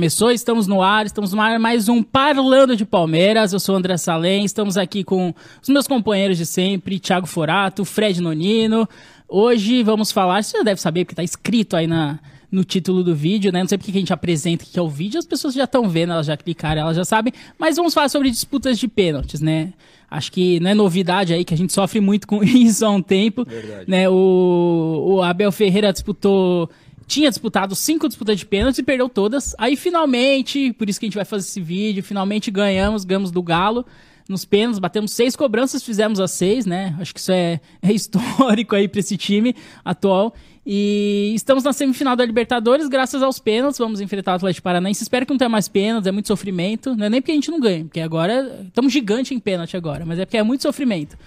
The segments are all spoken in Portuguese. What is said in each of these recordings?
Começou, estamos no ar, estamos no ar, mais um Parlando de Palmeiras. Eu sou o André Salem, estamos aqui com os meus companheiros de sempre, Thiago Forato, Fred Nonino. Hoje vamos falar, você já deve saber, porque está escrito aí na, no título do vídeo, né? Não sei porque que a gente apresenta que é o vídeo, as pessoas já estão vendo, elas já clicaram, elas já sabem. Mas vamos falar sobre disputas de pênaltis, né? Acho que não é novidade aí que a gente sofre muito com isso há um tempo. Verdade. Né? O, o Abel Ferreira disputou tinha disputado cinco disputas de pênaltis e perdeu todas. Aí finalmente, por isso que a gente vai fazer esse vídeo, finalmente ganhamos, ganhamos do Galo nos pênaltis, batemos seis cobranças, fizemos as seis, né? Acho que isso é, é histórico aí para esse time atual. E estamos na semifinal da Libertadores, graças aos pênaltis. Vamos enfrentar o Atlético Paranaense. Espero que não tenha mais pênaltis, é muito sofrimento. Não é nem porque a gente não ganha, porque agora estamos gigante em pênalti agora, mas é porque é muito sofrimento.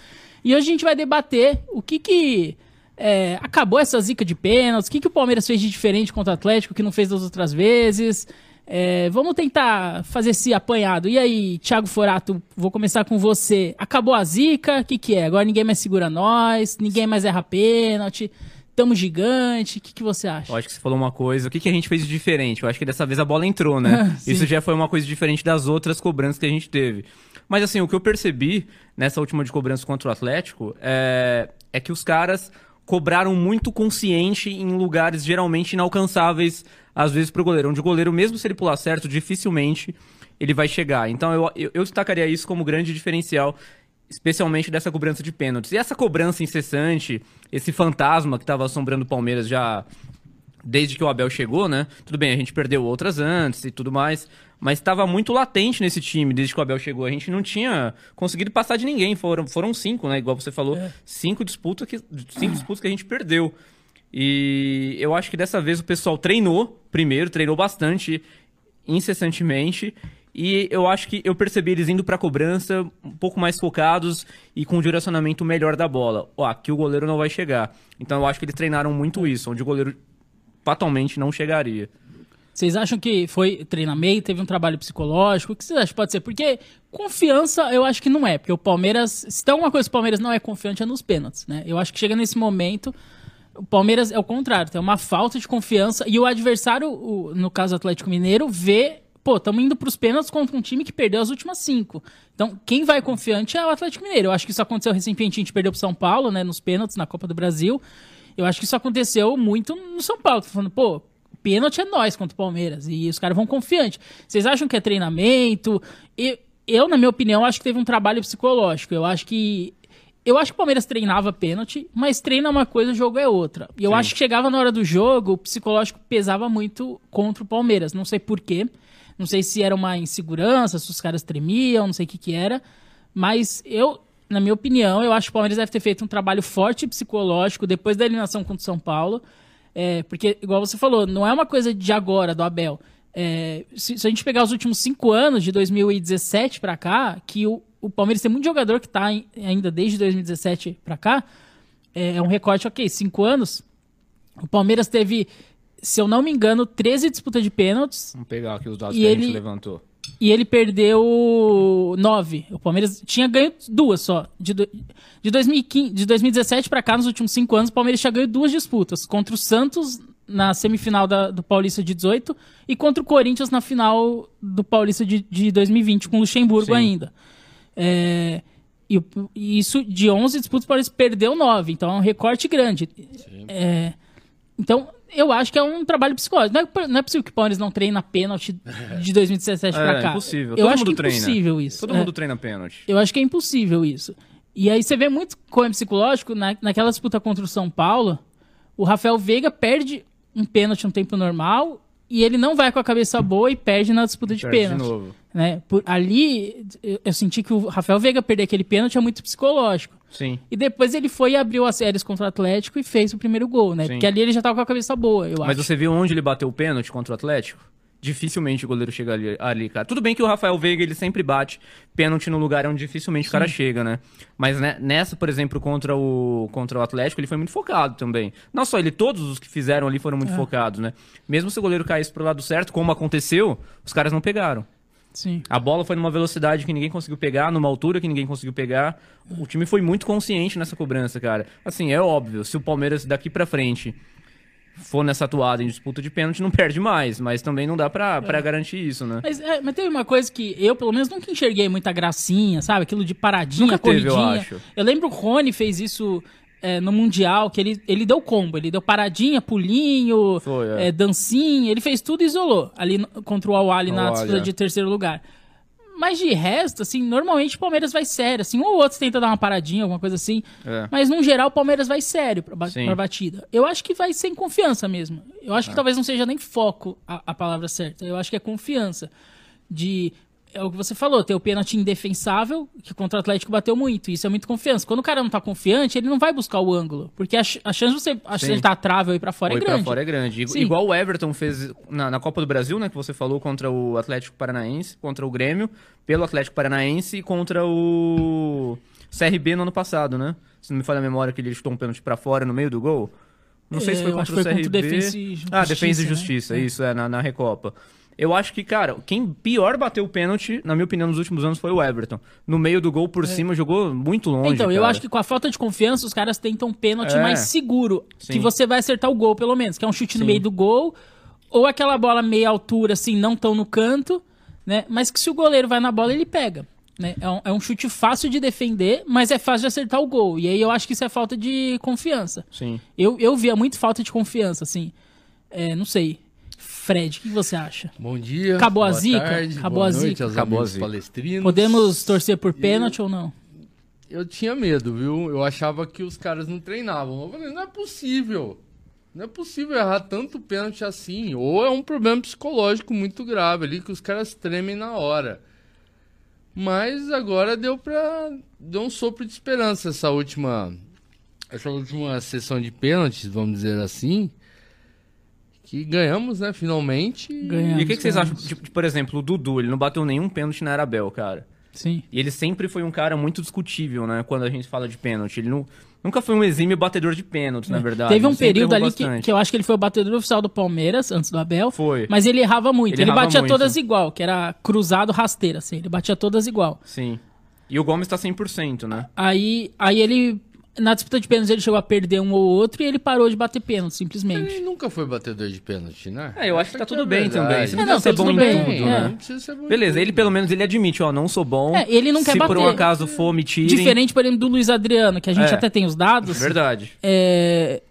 E hoje a gente vai debater o que que é, acabou essa zica de pênaltis? O que, que o Palmeiras fez de diferente contra o Atlético que não fez das outras vezes? É, vamos tentar fazer esse apanhado. E aí, Thiago Forato, vou começar com você. Acabou a zica? O que, que é? Agora ninguém mais segura nós, ninguém mais erra pênalti. Tamo gigante, o que, que você acha? Eu acho que você falou uma coisa. O que, que a gente fez de diferente? Eu acho que dessa vez a bola entrou, né? Isso já foi uma coisa diferente das outras cobranças que a gente teve. Mas assim, o que eu percebi nessa última de cobrança contra o Atlético é, é que os caras cobraram muito consciente em lugares geralmente inalcançáveis, às vezes, para o goleiro. Onde o goleiro, mesmo se ele pular certo, dificilmente ele vai chegar. Então eu, eu, eu destacaria isso como grande diferencial, especialmente dessa cobrança de pênaltis. E essa cobrança incessante, esse fantasma que estava assombrando o Palmeiras já desde que o Abel chegou, né? Tudo bem, a gente perdeu outras antes e tudo mais, mas estava muito latente nesse time desde que o Abel chegou. A gente não tinha conseguido passar de ninguém. Foram, foram cinco, né? Igual você falou, é. cinco, disputas que, cinco disputas que a gente perdeu. E eu acho que dessa vez o pessoal treinou primeiro, treinou bastante, incessantemente. E eu acho que eu percebi eles indo para cobrança um pouco mais focados e com um direcionamento melhor da bola. Ó, aqui o goleiro não vai chegar. Então eu acho que eles treinaram muito isso, onde o goleiro fatalmente não chegaria. Vocês acham que foi treinamento, teve um trabalho psicológico? O que vocês acham que pode ser? Porque confiança eu acho que não é, porque o Palmeiras, se tem uma coisa que o Palmeiras não é confiante é nos pênaltis, né? Eu acho que chega nesse momento, o Palmeiras é o contrário, tem uma falta de confiança e o adversário, o, no caso Atlético Mineiro, vê, pô, estamos indo para os pênaltis contra um time que perdeu as últimas cinco. Então, quem vai confiante é o Atlético Mineiro. Eu acho que isso aconteceu recentemente, a gente perdeu para São Paulo, né, nos pênaltis na Copa do Brasil. Eu acho que isso aconteceu muito no São Paulo. Tô falando, pô, pênalti é nós contra o Palmeiras. E os caras vão confiante. Vocês acham que é treinamento? Eu, eu, na minha opinião, acho que teve um trabalho psicológico. Eu acho que. Eu acho que o Palmeiras treinava pênalti, mas treina uma coisa, o jogo é outra. E eu Sim. acho que chegava na hora do jogo, o psicológico pesava muito contra o Palmeiras. Não sei porquê. Não sei se era uma insegurança, se os caras tremiam, não sei o que que era. Mas eu, na minha opinião, eu acho que o Palmeiras deve ter feito um trabalho forte psicológico depois da eliminação contra o São Paulo. É, porque, igual você falou, não é uma coisa de agora, do Abel. É, se, se, a gente pegar os últimos cinco anos, de 2017 para cá, que o, o, Palmeiras tem muito jogador que está ainda desde 2017 para cá, é, é, um recorte, ok, cinco anos. O Palmeiras teve, se eu não me engano, 13 disputas de pênaltis. Vamos pegar aqui os dados que ele, a gente levantou. E ele perdeu nove. O Palmeiras tinha ganho duas só. De, de, 2015, de 2017 para cá, nos últimos cinco anos, o Palmeiras tinha ganho duas disputas. Contra o Santos na semifinal da, do Paulista de 18 e contra o Corinthians na final do Paulista de, de 2020, com o Luxemburgo Sim. ainda. É, e, e, isso, de 11 disputas, o Palmeiras perdeu nove. Então é um recorte grande. É, então, eu acho que é um trabalho psicológico. Não é, não é possível que o Palmeiras não treina pênalti de 2017 é, pra cá. É impossível. Eu Todo acho mundo que é impossível isso. Todo é. mundo treina pênalti. Eu acho que é impossível isso. E aí você vê muito como é psicológico, na, naquela disputa contra o São Paulo, o Rafael Veiga perde um pênalti no tempo normal e ele não vai com a cabeça boa e perde na disputa de perde pênalti. De novo. Né? Por, ali, eu senti que o Rafael Veiga perder aquele pênalti é muito psicológico. Sim. E depois ele foi e abriu as séries contra o Atlético e fez o primeiro gol, né? Sim. Porque ali ele já tava com a cabeça boa, eu Mas acho. Mas você viu onde ele bateu o pênalti contra o Atlético? Dificilmente o goleiro chega ali, ali, cara. Tudo bem que o Rafael Veiga ele sempre bate pênalti no lugar onde dificilmente Sim. o cara chega, né? Mas né, nessa, por exemplo, contra o, contra o Atlético, ele foi muito focado também. Não só ele, todos os que fizeram ali foram muito é. focados, né? Mesmo se o goleiro caísse pro lado certo, como aconteceu, os caras não pegaram. Sim. A bola foi numa velocidade que ninguém conseguiu pegar, numa altura que ninguém conseguiu pegar. O time foi muito consciente nessa cobrança, cara. Assim, é óbvio, se o Palmeiras daqui para frente for nessa atuada em disputa de pênalti, não perde mais. Mas também não dá pra, pra garantir isso, né? Mas, é, mas teve uma coisa que eu, pelo menos, nunca enxerguei muita gracinha, sabe? Aquilo de paradinha, Nunca teve, eu corridinha. acho. Eu lembro que o Rony fez isso é, no Mundial, que ele, ele deu combo. Ele deu paradinha, pulinho, Foi, é. é, dancinha. Ele fez tudo e isolou ali no- contra o Al-Ali na disputa é. de terceiro lugar. Mas de resto, assim, normalmente o Palmeiras vai sério, assim, um ou outro tenta dar uma paradinha, alguma coisa assim. É. Mas no geral o Palmeiras vai sério pra, ba- Sim. pra batida. Eu acho que vai sem confiança mesmo. Eu acho que talvez não seja nem foco a, a palavra certa. Eu acho que é confiança. De. É o que você falou, ter o pênalti indefensável, que contra o Atlético bateu muito. Isso é muito confiança. Quando o cara não tá confiante, ele não vai buscar o ângulo. Porque a, a chance de você a chance de tá trave ou ir pra fora Ou é ir pra grande. fora é grande. Sim. Igual o Everton fez na, na Copa do Brasil, né? Que você falou contra o Atlético Paranaense, contra o Grêmio, pelo Atlético Paranaense e contra o CRB no ano passado, né? Se não me falha a memória que ele chutou um pênalti pra fora no meio do gol. Não sei É, se foi eu acho contra o foi CRB. contra o Defensa e ah, Justiça, Defesa e né? Justiça, É. isso, é, na, na Recopa. Eu acho que, cara, quem pior bateu o pênalti, na minha opinião, nos últimos anos foi o Everton. No meio do gol, por cima, jogou muito longe. É. Então, eu cara. acho que com a falta de confiança, os caras tentam um pênalti É. mais seguro. Sim. Que você vai acertar o gol, pelo menos. Que é um chute no Sim. meio do gol. Ou aquela bola meia altura, assim, não tão no canto. Né? Mas que se o goleiro vai na bola, ele pega. Né? É, um, é um chute fácil de defender, mas é fácil de acertar o gol. E aí eu acho que isso é falta de confiança. Sim. Eu, eu via muito falta de confiança, assim. É, não sei. Fred, o que você acha? Bom dia. Acabou a zica? tarde, Acabou boa a noite zica? aos Acabou a zica. palestrinos. Podemos torcer por pênalti ou não? Eu tinha medo, viu? Eu achava que os caras não treinavam. Eu falei, não é possível. Não é possível errar tanto pênalti assim. Ou é um problema psicológico muito grave ali, que os caras tremem na hora. Mas agora deu pra. Deu um sopro de esperança essa última. Essa última sessão de pênaltis, vamos dizer assim. Que ganhamos, né? Finalmente. Ganhamos. E o que, que vocês acham? Tipo, por exemplo, o Dudu, ele não bateu nenhum pênalti na Arabel, cara. Sim. E ele sempre foi um cara muito discutível, né? Quando a gente fala de pênalti. Ele não, nunca foi um exímio batedor de pênaltis, na verdade. É. Teve um sempre período ali que, que eu acho que ele foi o batedor oficial do Palmeiras, antes do Abel. Foi. Mas ele errava muito. Ele Ele, errava batia muito. todas igual, que era cruzado rasteira, assim. Ele batia todas igual. Sim. E o Gomes tá 100%, né? Aí, aí ele, na disputa de pênaltis, ele chegou a perder um ou outro e ele parou de bater pênalti, Ele simplesmente. nunca foi batedor de pênalti, né? É, eu acho que tá tudo é a bem verdade. também. Você não É, precisa ser bom tudo em bem, tudo, é. né? Não precisa ser bom em Beleza, tudo. ele pelo menos ele admite, ó, não sou bom. É, ele não quer Se por um bater. acaso for, me tirem. Diferente, por exemplo, do Luiz Adriano, que a gente É. até tem os dados. Verdade. É,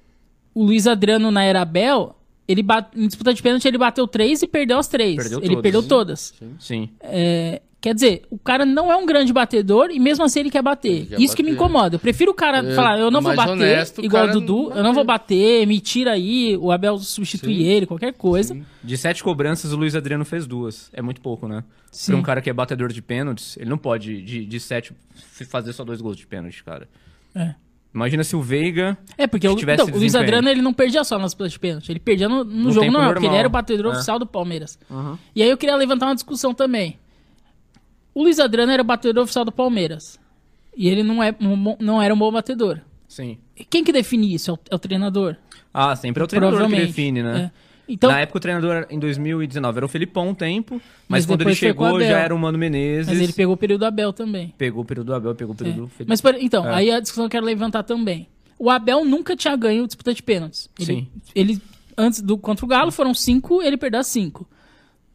o Luiz Adriano na era Abel, ele bate, em disputa de pênalti ele bateu três e perdeu as três. Perdeu ele todas. perdeu todas. Sim. É, quer dizer, o cara não é um grande batedor e mesmo assim ele quer bater. Ele Isso que me bater. incomoda. Eu prefiro o cara falar, eu não vou bater, honesto, igual o Dudu, não eu não vou bater. bater, me tira aí, o Abel substitui Sim. ele, qualquer coisa. De sete cobranças, o Luiz Adriano fez duas. É muito pouco, né? Sim. Pra um cara que é batedor de pênaltis, ele não pode, de, de sete, fazer só dois gols de pênalti, cara. É. Imagina se o Veiga. É, porque o, então, o Luiz. Adriano ele não perdia só nas disputas de pênalti, ele perdia no, no No jogo tempo normal, porque ele normal. era o batedor É. oficial do Palmeiras. E aí eu queria levantar uma discussão também. O Luiz Adriano era batedor oficial do Palmeiras. E ele não, é, não era um bom batedor. Sim. Quem que define isso? É o, é o treinador. Ah, sempre é o treinador que define, né? É. Então, Na época o treinador em 2019 era o Felipão um tempo, Mas mas, quando ele chegou já era o Mano Menezes. mas ele pegou o período do Abel também. Pegou o período do Abel, pegou o período É. do Felipão. Mas, por- então, É. aí a discussão que eu quero levantar também. O Abel nunca tinha ganho disputa de pênaltis. Ele, Sim. ele antes do contra o Galo foram cinco, ele perdeu cinco.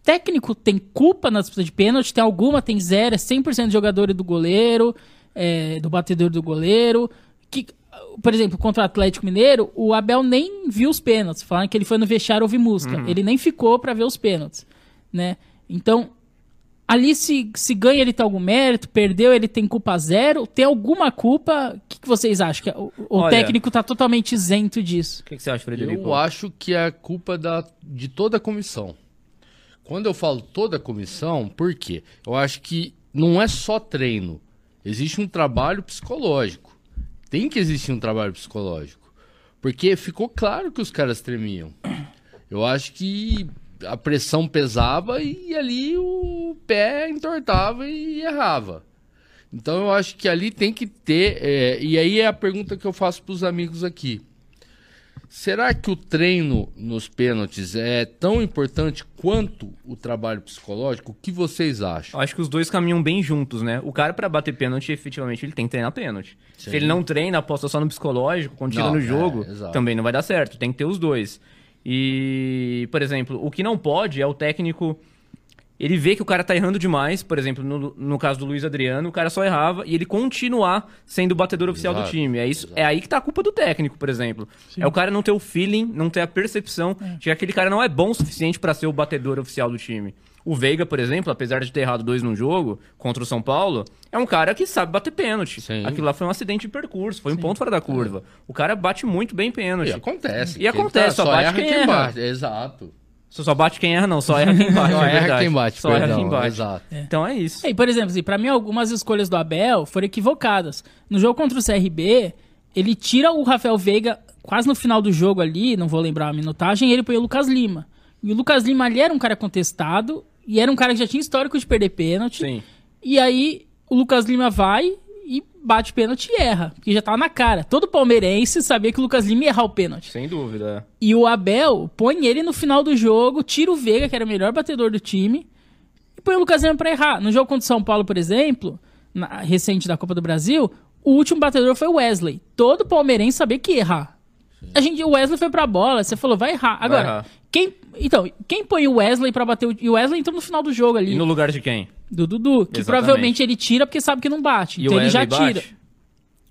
Técnico tem culpa na disputa de pênalti, tem alguma, tem zero, é 100% de jogador e do goleiro, é, do batedor do goleiro. Que, por exemplo, contra o Atlético Mineiro, o Abel nem viu os pênaltis, falaram que ele foi no vestiário ouvir música. Uhum. Ele nem ficou pra ver os pênaltis, né? Então, ali se, se ganha ele tem algum mérito, perdeu ele tem culpa zero, tem alguma culpa, o que, que vocês acham? Que o o Olha- técnico tá totalmente isento disso. O que, que você acha, Frederico? Eu acho que é culpa da, de toda a comissão. Quando eu falo toda a comissão, por quê? Eu acho que não é só treino. Existe um trabalho psicológico. Tem que existir um trabalho psicológico. Porque ficou claro que os caras tremiam. Eu acho que a pressão pesava e ali o pé entortava e errava. Então eu acho que ali tem que ter. é, e aí é a pergunta que eu faço para os amigos aqui. Será que o treino nos pênaltis é tão importante quanto o trabalho psicológico? O que vocês acham? Eu acho que os dois caminham bem juntos, né? O cara, pra bater pênalti, efetivamente, ele tem que treinar pênalti. Sim. Se ele não treina, aposta só no psicológico, quando tira Não, no é, jogo, exato. também não vai dar certo. Tem que ter os dois. E, por exemplo, o que não pode é o técnico. Ele vê que o cara tá errando demais, por exemplo, no, no caso do Luiz Adriano, o cara só errava e ele continuar sendo o batedor oficial do Exato, time. É, isso, é aí que tá a culpa do técnico, por exemplo. É o cara não ter o feeling, não ter a percepção de que aquele cara não é bom o suficiente pra ser o batedor oficial do time. O Veiga, por exemplo, apesar de ter errado dois num jogo contra o São Paulo, é um cara que sabe bater pênalti. Sim. Aquilo lá foi um acidente de percurso, foi um ponto fora da curva. O cara bate muito bem pênalti. E acontece. E Quem acontece, só bate quem erra. bate. Exato. Só, só bate quem erra, não, só erra quem bate. Só é erra verdade. quem bate, Só erra quem bate. exato. Então é isso. E, por exemplo, assim, pra mim, algumas escolhas do Abel foram equivocadas. No jogo contra o CRB, ele tira o Rafael Veiga quase no final do jogo ali, não vou lembrar a minutagem, e ele põe o Lucas Lima. E o Lucas Lima ali era um cara contestado, e era um cara que já tinha histórico de perder pênalti. Sim. E aí o Lucas Lima vai bate pênalti e erra, porque já tava na cara. Todo palmeirense sabia que o Lucas Lima ia errar o pênalti. Sem dúvida. E o Abel põe ele no final do jogo, tira o Veiga, que era o melhor batedor do time, e põe o Lucas Lima pra errar. No jogo contra o São Paulo, por exemplo, na- recente da Copa do Brasil, o último batedor foi o Wesley. Todo palmeirense sabia que ia errar. A gente, o Wesley foi pra bola, você falou, vai errar. Agora, errar. quem. Então, quem põe o Wesley pra bater o. E o Wesley entrou no final do jogo ali. E no lugar de quem? Do Dudu, que Exatamente. provavelmente ele tira porque sabe que não bate. E então o ele já Wesley tira. bate?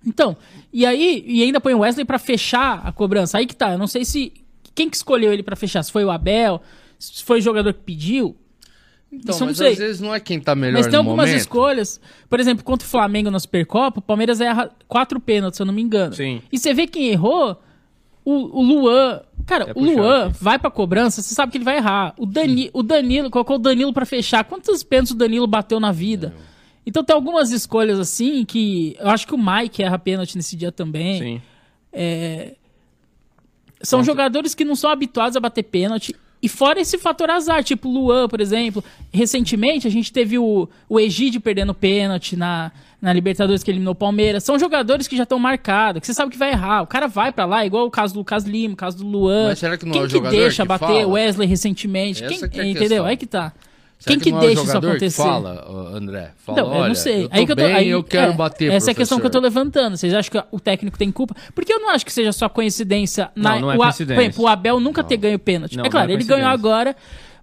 Então, e aí, e ainda põe o Wesley pra fechar a cobrança. Aí que tá, eu não sei se. Quem que escolheu ele pra fechar? Se foi o Abel? Se foi o jogador que pediu? Então, Isso eu não mas sei. às vezes não é quem tá melhor Mas tem no algumas momento. escolhas. Por exemplo, contra o Flamengo na Supercopa, o Palmeiras erra quatro pênaltis, se eu não me engano. Sim. E você vê quem errou, o, o Luan. Cara, É o. Luan vai pra cobrança, você sabe que ele vai errar. O, Dani, o Danilo, colocou o Danilo pra fechar. Quantos pênaltis o Danilo bateu na vida? Então tem algumas escolhas assim que. Eu acho que o Mike erra pênalti nesse dia também. Sim. São jogadores que não são habituados a bater pênalti. E fora esse fator azar, tipo o Luan, por exemplo. Recentemente a gente teve o, o Egídio perdendo pênalti na, na Libertadores que eliminou o Palmeiras. São jogadores que já estão marcados, que você sabe que vai errar. O cara vai pra lá, igual o caso do Lucas Lima, o caso do Luan. Mas será que não Quem é o que deixa que bater fala? Wesley recentemente? Quem, que é entendeu? Aí que tá. Será Quem que, não é o deixa isso jogador que acontecer? fala, André? Fala, Então, eu olha, não sei. Eu tô aí que eu tô, bem, aí, eu quero é, bater, Essa é a questão que eu tô professor. levantando. Vocês acham que o técnico tem culpa? Porque eu não acho que seja só coincidência. Não, na, não é o, coincidência. Por exemplo, o Abel nunca ter ganho pênalti. Não, é claro, não é ele ganhou agora.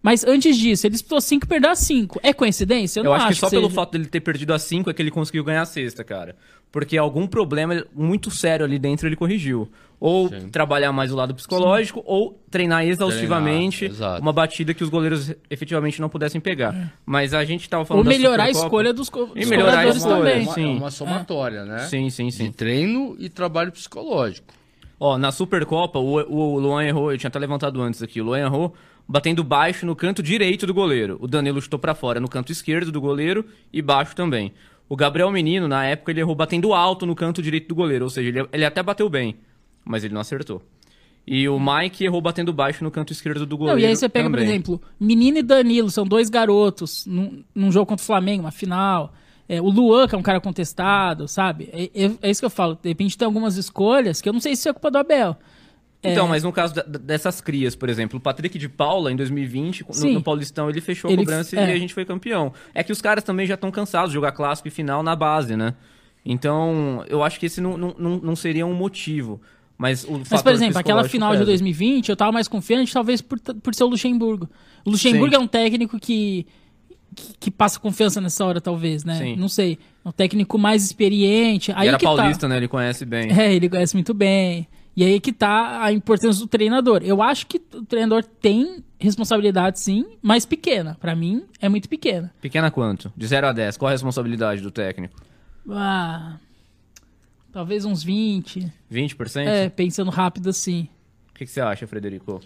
Mas antes disso, ele disputou 5 e perdeu a 5. É coincidência? Eu, Eu, não acho que só pelo seja. fato dele ter perdido a 5 é que ele conseguiu ganhar a sexta, cara. Porque algum problema muito sério ali dentro ele corrigiu. Ou trabalhar mais o lado psicológico, ou treinar exaustivamente Treinar, uma batida que os goleiros efetivamente não pudessem pegar. É. Mas a gente tava Ou falando da melhorar a escolha dos, co- E dos melhorar a jogadores escolha, também. É uma, sim. é uma somatória, né? Sim, sim, sim. De treino e trabalho psicológico. Ó, na Supercopa, o, o Luan errou, eu tinha até levantado antes aqui, o Luan errou batendo baixo no canto direito do goleiro. O Danilo chutou pra fora no canto esquerdo do goleiro e baixo também. O Gabriel Menino, na época, ele errou batendo alto no canto direito do goleiro, ou seja, ele, ele até bateu bem, mas ele não acertou. E o Mike errou batendo baixo no canto esquerdo do goleiro. Não, e aí você pega, por também. exemplo, Menino e Danilo, são dois garotos num, num jogo contra o Flamengo, uma final. É, o Luan, que é um cara contestado, sabe? É, é- é isso que eu falo. De repente tem algumas escolhas que eu não sei se é culpa do Abel. Então, mas no caso da- dessas crias, por exemplo, o Patrick de Paula, em 2020, no, no Paulistão, ele fechou Ele- a cobrança é. e a gente foi campeão. É que os caras também já estão cansados de jogar clássico e final na base, né? Então, eu acho que esse não, não, não seria um motivo. Mas, Mas, por exemplo, aquela final de 2020, eu tava mais confiante, talvez por, por ser o Luxemburgo. O Luxemburgo Sim. é um técnico que, que, que passa confiança nessa hora, talvez, né? Sim. Não sei. É um técnico mais experiente. Aí E era que paulista, tá. né? Ele conhece bem. É, ele conhece muito bem. E aí que tá a importância do treinador. Eu acho que o treinador tem responsabilidade, sim, mas pequena. Pra mim, é muito pequena. Pequena quanto? De 0 a 10. Qual a responsabilidade do técnico? Ah, talvez uns 20. 20%? É, pensando rápido assim. O que, que você acha, Frederico?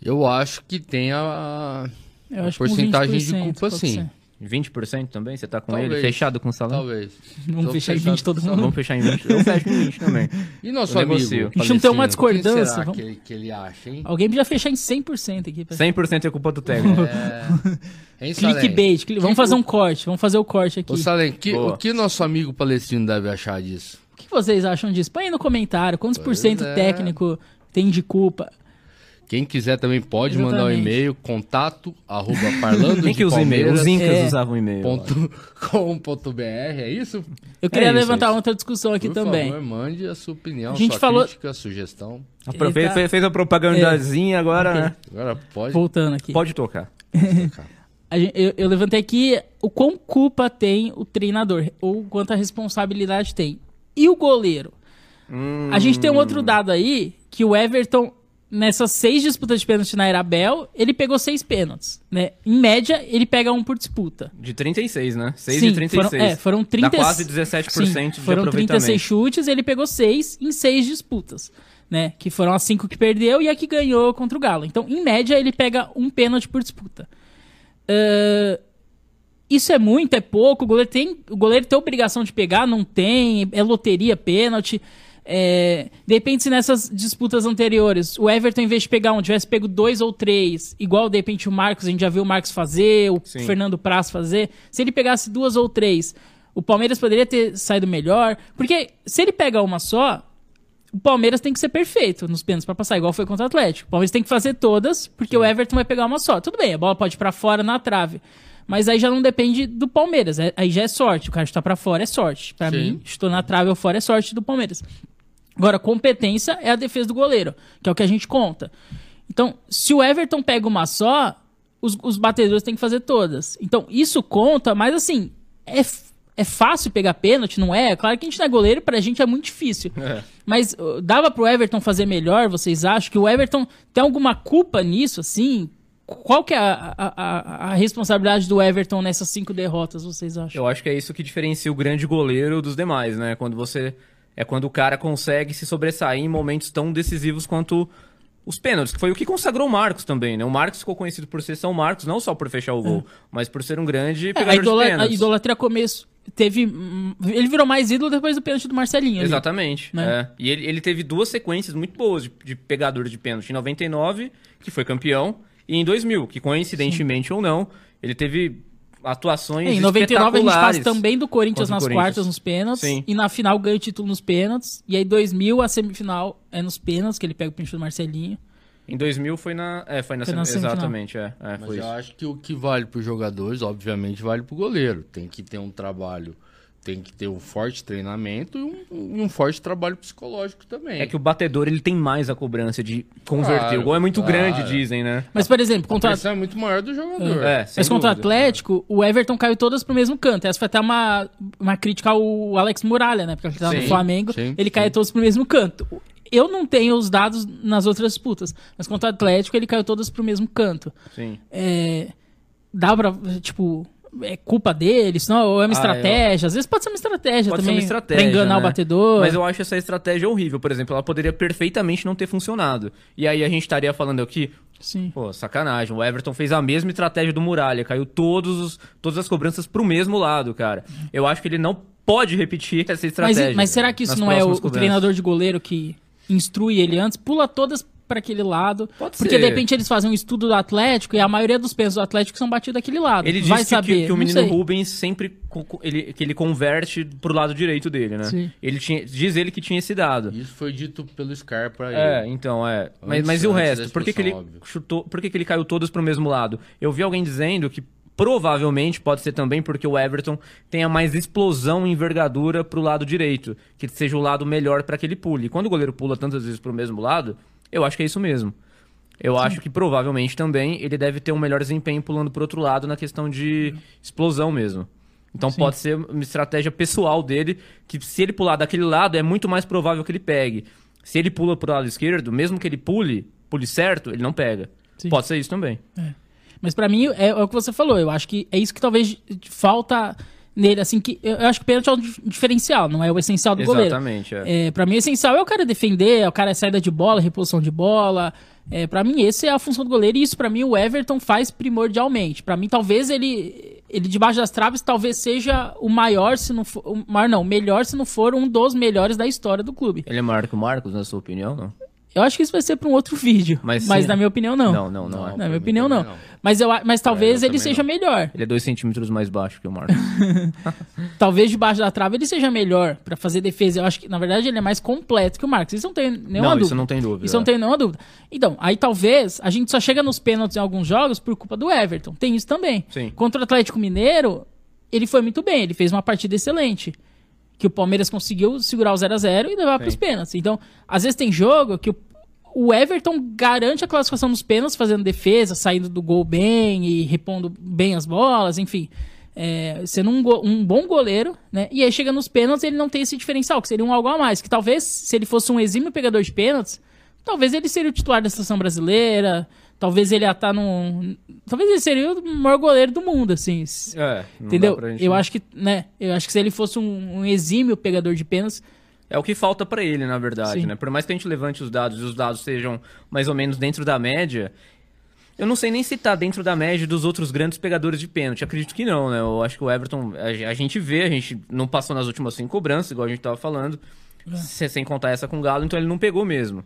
Eu acho que tem a, Eu a porcentagem de 20% culpa, sim. Ser. 20% também? Você tá com Talvez. ele? Fechado com o salão? Talvez. Vamos Tô fechar em fechado 20 todo mundo. Vamos fechar em 20. Eu fecho em 20 também. E nosso Eu amigo? negocio. A gente não tem uma quem discordância, será vamos- que, ele- que ele acha, hein? Alguém podia fechar em 100% aqui. pra- 100% é culpa do técnico. Salem? Clickbait. cli- Vamos fazer um corte. Vamos fazer o corte aqui. Ô, Salem, que- o que nosso amigo palestino deve achar disso? O que vocês acham disso? Põe aí no comentário. Quantos por Pois cento é. técnico tem de culpa? Quem quiser também pode Exatamente. mandar um e-mail, contato, arroba parlando Quem que usa e-mail? Os incas É. usavam e-mail. ponto com ponto br, é isso? Eu queria É isso, levantar é outra discussão aqui Por também. favor, mande a sua opinião, A gente sua falou- crítica, sugestão. Aproveita, tá- fez, a propagandazinha agora, Ok. né? Agora pode. Voltando aqui. Pode tocar. A gen- eu, eu levantei aqui o quão culpa tem o treinador, ou quanta responsabilidade tem. E o goleiro? Hum, A gente tem um outro dado aí, que o Everton, nessas seis disputas de pênalti na era Bel, ele pegou seis pênaltis. Né? Em média, ele pega um por disputa. De 36, né? 6 Sim, de 36. Foram, é, foram 30, Dá quase 17% Sim, de foram 36 aproveitamento. chutes, ele pegou seis em seis disputas. Né? Que foram as cinco que perdeu e a que ganhou contra o Galo. Então, em média, ele pega um pênalti por disputa. Ah, isso é muito, é pouco. O goleiro tem, o goleiro tem obrigação de pegar, não tem. É loteria, pênalti. É, de repente, se nessas disputas anteriores o Everton, em vez de pegar um, tivesse pego dois ou três, igual de repente o Marcos, a gente já viu o Marcos fazer, o Sim. Fernando Praz fazer. Se ele pegasse duas ou três, o Palmeiras poderia ter saído melhor. Porque se ele pega uma só, o Palmeiras tem que ser perfeito nos pênaltis pra passar, igual foi contra o Atlético. O Palmeiras tem que fazer todas, porque o Everton vai pegar uma só. Tudo bem, a bola pode ir pra fora na trave. Mas aí já não depende do Palmeiras. é- Aí já é sorte. O cara chutar pra fora é sorte. Pra Sim. mim, chutou na trave ou fora é sorte do Palmeiras. Agora, competência é a defesa do goleiro, que é o que a gente conta. Então, se o Everton pega uma só, os, os batedores têm que fazer todas. Então, isso conta, mas assim, é, é fácil pegar pênalti, não é? Claro que a gente não é goleiro, pra gente é muito difícil. É. Mas uh, dava pro Everton fazer melhor, vocês acham? Que o Everton tem alguma culpa nisso, assim? Qual que é a, a- a responsabilidade do Everton nessas cinco derrotas, vocês acham? Eu acho que é isso que diferencia o grande goleiro dos demais, né? Quando você. É quando o cara consegue se sobressair em momentos tão decisivos quanto os pênaltis, que foi o que consagrou o Marcos também, né? O Marcos ficou conhecido por ser São Marcos, não só por fechar o gol, mas por ser um grande É, pegador a, idola- de a idolatria começo teve. hum, Ele virou mais ídolo depois do pênalti do Marcelinho. ali. Exatamente. né? é. E ele, ele teve duas sequências muito boas de, de pegador de pênalti. Em 99, que foi campeão, e em 2000, que coincidentemente ou não, ele teve atuações em 99 a gente passa também do Corinthians nas Corinthians. quartas, nos pênaltis. Sim. E na final ganha o título nos pênaltis. E aí 2000 a semifinal é nos pênaltis, que ele pega o pênalti do Marcelinho. Em 2000 foi na. É, foi na, Foi na sem- semifinal. Exatamente, é. é Mas foi eu isso. acho que o que vale para os jogadores, obviamente, vale para o goleiro. Tem que ter um trabalho, tem que ter um forte treinamento e um, um forte trabalho psicológico também. É que o batedor ele tem mais a cobrança de converter. Claro, o gol é muito claro. grande, dizem, né? Mas, por exemplo, a contra, pressão é muito maior do jogador. É, sem mas contra o. Atlético, o Everton caiu todas pro mesmo canto. Essa foi até uma, uma crítica ao Alex Muralha, né? Porque ele tava no Sim, Flamengo, sim, ele sim. caiu todos pro mesmo canto. Eu não tenho os dados nas outras disputas, mas contra o Atlético ele caiu todas pro mesmo canto. Sim. é, dá pra, tipo, é culpa deles, não? Ou é uma Ah, estratégia? Às vezes pode ser uma estratégia Pode ser também. uma estratégia. Pra enganar né? o batedor. Mas eu acho essa estratégia horrível. Por exemplo, ela poderia perfeitamente não ter funcionado. E aí a gente estaria falando aqui, Sim. pô, sacanagem. O Everton fez a mesma estratégia do Muralha. Caiu todos os, todas as cobranças pro mesmo lado, cara. Eu acho que ele não pode repetir essa Mas, estratégia. mas será que isso não é o, o treinador de goleiro que instrui ele antes? Pula todas pra aquele lado. Pode porque ser. de repente eles fazem um estudo do Atlético e a maioria dos pênaltis do Atlético são batidos daquele lado. Ele Vai disse que- saber. que, que o menino. Rubens sempre ele, que ele converte pro lado direito dele, né? Sim. Ele tinha, diz ele que tinha esse dado. Isso foi dito pelo Scarpa aí. É, então, é. Mas, Antes- mas e o resto? Por que, que ele óbvio. chutou? Por que, que ele caiu todos pro mesmo lado? Eu vi alguém dizendo que provavelmente pode ser também porque o Everton tenha mais explosão e envergadura pro lado direito, que seja o lado melhor para que ele pule. E quando o goleiro pula tantas vezes pro mesmo lado, eu acho que é isso mesmo. Eu acho que provavelmente também ele deve ter um melhor desempenho pulando pro outro lado na questão de explosão mesmo. Então Sim. pode ser uma estratégia pessoal dele, que se ele pular daquele lado, é muito mais provável que ele pegue. Se ele pula pro lado esquerdo, mesmo que ele pule, pule certo, ele não pega. Sim. Pode ser isso também. Mas pra mim é, é o que você falou. Eu acho que é isso que talvez falta nele, assim, que eu eu acho que o pênalti é o dif- diferencial, não é o essencial do goleiro. Exatamente, é. É, pra mim, o essencial é o cara defender, é o cara saída de bola, reposição de bola. É, para mim, essa é a função do goleiro. E isso, pra mim, o Everton faz primordialmente. Pra mim, talvez ele, ele debaixo das traves, talvez seja o maior, se não for. O maior não, o melhor, se não for um dos melhores da história do clube. Ele é maior que o Marcos, na sua opinião, não? Eu acho que isso vai ser para um outro vídeo. Mas, Mas sim. na minha opinião, não. Não, não, não, é. Na pra minha opinião, não. não. Mas, eu, mas talvez eu ele seja não. melhor. Ele é dois centímetros mais baixo que o Marcos. Talvez debaixo da trave ele seja melhor para fazer defesa. Eu acho que, na verdade, ele é mais completo que o Marcos. Isso não tem nenhuma não, dúvida. isso não tem dúvida. Isso não tem nenhuma dúvida. Então, aí talvez a gente só chega nos pênaltis em alguns jogos por culpa do Everton. Tem isso também. Sim. Contra o Atlético Mineiro, ele foi muito bem. Ele fez uma partida excelente. Que o Palmeiras conseguiu segurar o 0 a 0 e levar para os pênaltis. Então, às vezes tem jogo que o, o Everton garante a classificação nos pênaltis, fazendo defesa, saindo do gol bem e repondo bem as bolas, enfim. É, sendo um, go- um bom goleiro, né? E aí chega nos pênaltis ele não tem esse diferencial, que seria um algo a mais. Que talvez, se ele fosse um exímio pegador de pênaltis, talvez ele seria o titular da seleção brasileira, talvez ele ia estar num. Talvez ele seria o maior goleiro do mundo, assim. É, Entendeu? Eu acho que, né? Eu acho que se ele fosse um, um exímio pegador de pênaltis, É o que falta pra ele, na verdade, Sim. né? Por mais que a gente levante os dados e os dados sejam mais ou menos dentro da média, eu não sei nem se tá dentro da média dos outros grandes pegadores de pênalti. Acredito que não, né? Eu acho que o Everton, a, gente vê, a gente não passou nas últimas cinco cobranças, igual a gente tava falando, se- sem contar essa com o Galo, então ele não pegou mesmo.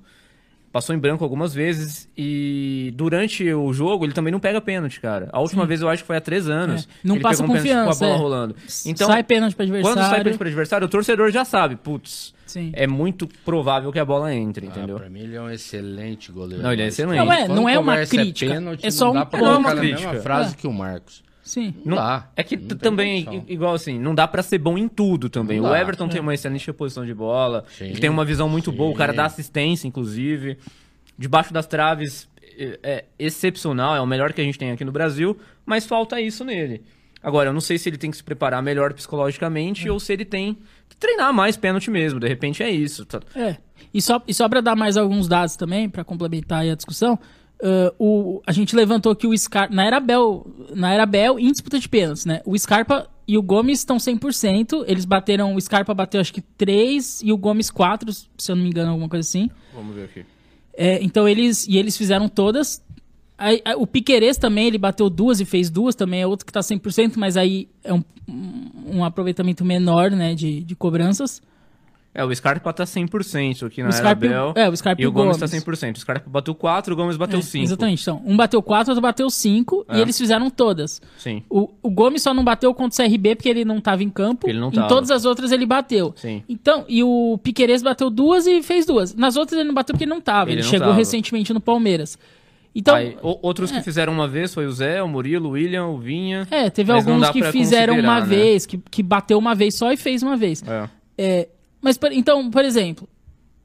Passou em branco algumas vezes e durante o jogo ele também não pega pênalti, cara. A última vez eu acho que foi há três anos. É, não ele passa pegou um pênalti com a confiança, bola é. rolando. Então, sai pênalti para adversário. quando sai pênalti para adversário, o torcedor já sabe, putz, Sim. é muito provável que a bola entre, Ah, entendeu? pra mim ele é um excelente goleiro. Não, ele é excelente. Não é- não é uma crítica, pênalti, é só não um dá pra Não é uma crítica. frase É. que o Marcos. Sim. Não, dá. É que também, condição. igual assim, não dá pra ser bom em tudo também. Não o dá. Everton tem uma excelente posição de bola, Sim. ele tem uma visão muito Sim. boa, o cara dá assistência, inclusive. Debaixo das traves é, é excepcional, é o melhor que a gente tem aqui no Brasil, mas falta isso nele. Agora, eu não sei se ele tem que se preparar melhor psicologicamente ou se ele tem que treinar mais pênalti mesmo. De repente é isso. É. E só, e só para dar mais alguns dados também, para complementar aí a discussão, ah, o, a gente levantou que o Scarpa. Na era Bel, na era Bel, em disputa de pênaltis, né? O Scarpa e o Gomes estão 100%. Eles bateram. O Scarpa bateu acho que 3 e o Gomes 4, se eu não me engano, alguma coisa assim. Vamos ver aqui. É, então eles. E eles fizeram todas. Aí, o Piquerez também, ele bateu duas e fez duas também, é outro que tá 100%, mas aí é um, um aproveitamento menor, né, de, de cobranças. É, o Scarpa tá 100% aqui na O Scarpa e Arabel. é, o Scarpa e e o Gomes, Gomes. tá 100%. O Scarpa bateu 4, o Gomes bateu É, 5. Exatamente. Então, um bateu 4, outro bateu 5 e É. eles fizeram todas. Sim. O, o Gomes só não bateu contra o CRB porque ele não estava em campo. Ele não em tava. todas as outras ele bateu. Sim. Então, e o Piquerez bateu duas e fez duas. Nas outras ele não bateu porque ele não estava. Ele, Ele não chegou tava. recentemente no Palmeiras. Então, Aí, outros que fizeram uma vez foi o Zé, o Murilo, o William, o Vinha. é, teve alguns que fizeram uma né? vez, que, que bateu uma vez só e fez uma vez. É. É, mas, então, por exemplo,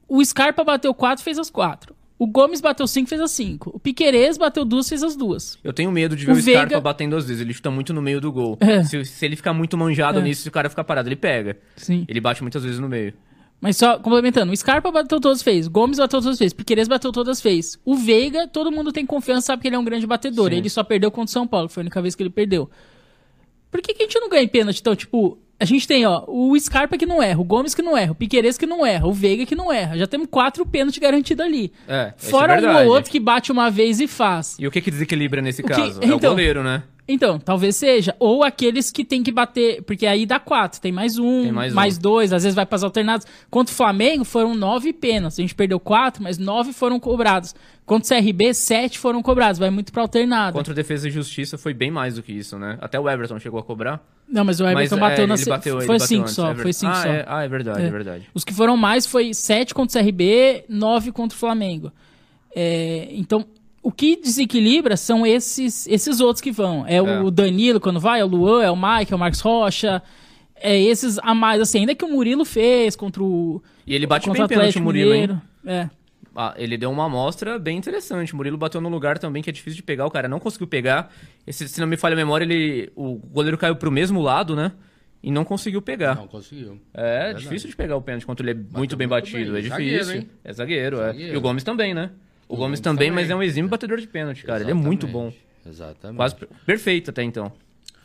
o Scarpa bateu quatro, fez as quatro. O Gomes bateu cinco, fez as cinco. O Piquerez bateu duas, fez as duas. Eu tenho medo de ver O o, Scarpa Veiga- batendo duas vezes. Ele chuta muito no meio do gol. É. Se, se ele ficar muito manjado É. nisso, se o cara ficar parado, ele pega. Sim. Ele bate muitas vezes no meio. Mas só complementando, o Scarpa bateu todas fez, Gomes bateu todas fez, Piqueires bateu todas fez. O Veiga, todo mundo tem confiança, sabe que ele é um grande batedor. Sim. Ele só perdeu contra o São Paulo, foi a única vez que ele perdeu. Por que, que a gente não ganha em pênalti? Então, tipo, a gente tem, ó, o Scarpa que não erra, o Gomes que não erra, o Piqueires que não erra, o Veiga que não erra. Já temos quatro pênaltis garantidos ali. É, isso Fora é um ou outro que bate uma vez e faz. E o que que desequilibra nesse que- caso? É o então- goleiro, né? Então, talvez seja. Ou aqueles que tem que bater. Porque aí dá quatro. Tem mais um, Tem mais mais, um. dois. Às vezes vai para as alternadas. Contra o Flamengo foram nove pênaltis. A gente perdeu quatro, mas nove foram cobrados. Contra o CRB, sete foram cobrados. Vai muito pra alternada. Contra o Defesa e Justiça foi bem mais do que isso, né? Até o Everton chegou a cobrar. Não, mas o Everton Mas, bateu é, na bateu, ele Foi cinco antes, só. é Foi cinco ah, só. É, ah, é verdade, é, É. verdade. Os que foram mais foi sete contra o CRB, nove contra o Flamengo. É, então, o que desequilibra são esses, esses outros que vão. É, É. o Danilo quando vai, é o Luan, é o Mike, é o Marcos Rocha. É esses a mais, assim, ainda que o Murilo fez contra o. E ele bate contra bem pênalti, o Murilo, hein? Mineiro. É. Ah, ele deu uma amostra bem interessante. O Murilo bateu num lugar também que é difícil de pegar. O cara não conseguiu pegar. Esse, se não me falha a memória, ele, o goleiro caiu pro mesmo lado, né? E não conseguiu pegar. Não conseguiu. É Verdade. difícil de pegar o pênalti quando ele é muito bem muito batido. bem. É Zagueiro, difícil. hein? É zagueiro, é. Zagueiro. E o Gomes também, né? O, Gomes Gomes também, também. mas é um exímio batedor de pênalti, cara. Ele é muito bom. Exatamente. Quase per- perfeito até então.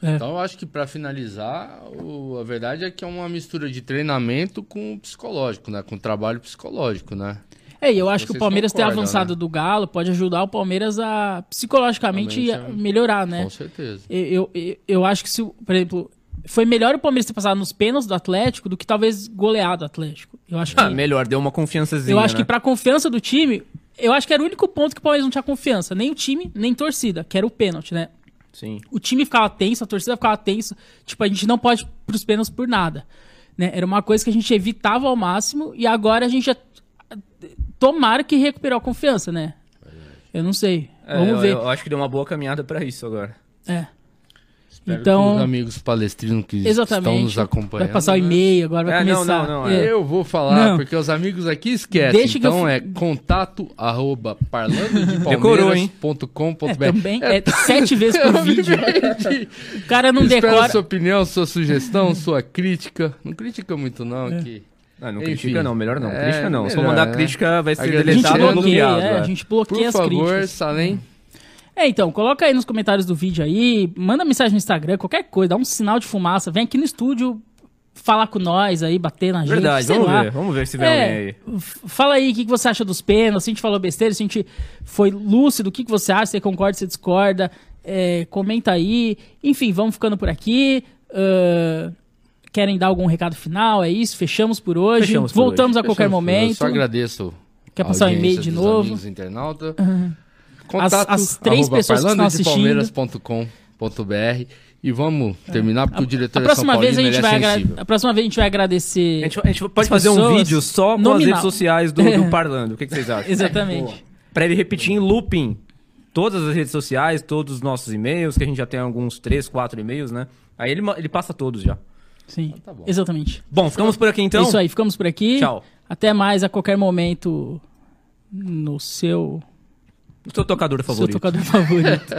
É. Então eu acho que pra finalizar, o- a verdade é que é uma mistura de treinamento com o psicológico, né? Com o trabalho psicológico, né? É, e eu acho que o Vocês Palmeiras ter avançado né? do Galo pode ajudar o Palmeiras a psicologicamente a melhorar, né? Com certeza. Eu, eu, eu acho que se, por exemplo, foi melhor o Palmeiras ter passado nos pênaltis do Atlético do que talvez goleado o Atlético. Eu acho que Ah, melhor, deu uma confiançazinha. eu acho né? que pra confiança do time, eu acho que era o único ponto que o Palmeiras não tinha confiança, nem o time, nem torcida, que era o pênalti, né? Sim. o time ficava tenso, a torcida ficava tensa. Tipo, a gente não pode ir pros pênaltis por nada. Né? Era uma coisa que a gente evitava ao máximo e agora a gente já. Tomara que recuperou a confiança, né? Eu não sei. É, Vamos ver. Eu acho que deu uma boa caminhada pra isso agora. É. Espero Então- que os amigos palestrinos que Exatamente. estão nos acompanhando. Vai passar o e-mail, agora vai É, não, começar. não, não, É. Eu vou falar, Não. porque os amigos aqui esquecem. Deixa que eu então fi- é contato arroba Decorou, hein? parlandodepalmeiras.com.br. É, também é sete vezes por vídeo. O cara não Espero decora. sua opinião, sua sugestão, sua crítica. Não critica muito, não, aqui. Ah, não Enfim. critica não, melhor não. É, crítica não. Se for melhor, mandar né? crítica, vai ser deletado ou bloqueia, bloqueado. é, é. a gente bloqueia Por as favor, críticas. Salem. É, então, coloca aí nos comentários do vídeo aí, manda mensagem no Instagram, qualquer coisa, dá um sinal de fumaça, vem aqui no estúdio falar com nós aí, bater na gente. Verdade, vamos lá. ver. Vamos ver se vem alguém É, aí. f- fala aí o que, que você acha dos pênaltis, se a gente falou besteira, se a gente foi lúcido, o que, que você acha, se você concorda, se você discorda, é, comenta aí. Enfim, vamos ficando por aqui. ahn, querem dar algum recado final? É isso, fechamos por hoje. Fechamos por Voltamos a qualquer Eu momento. só agradeço. Quer passar o e-mail audiência de novo? amigos internautas. As- as três pessoas que estão assistindo. e vamos terminar porque o diretor A é São próxima, vez a, gente é vai sensível. a próxima vez a gente vai agradecer. A gente, a gente pode As fazer um vídeo só com as Nominal. redes sociais do, do Parlando. O que, que vocês acham? Exatamente. Pra ele repetir em looping todas as redes sociais, todos os nossos e-mails, que a gente já tem alguns 3, 4 e-mails, né? Aí ele, ele passa todos já. Sim, tá bom. exatamente. Bom, ficamos por aqui então? É isso aí, ficamos por aqui. Tchau. Até mais a qualquer momento no seu, O seu tocador seu favorito. tocador favorito.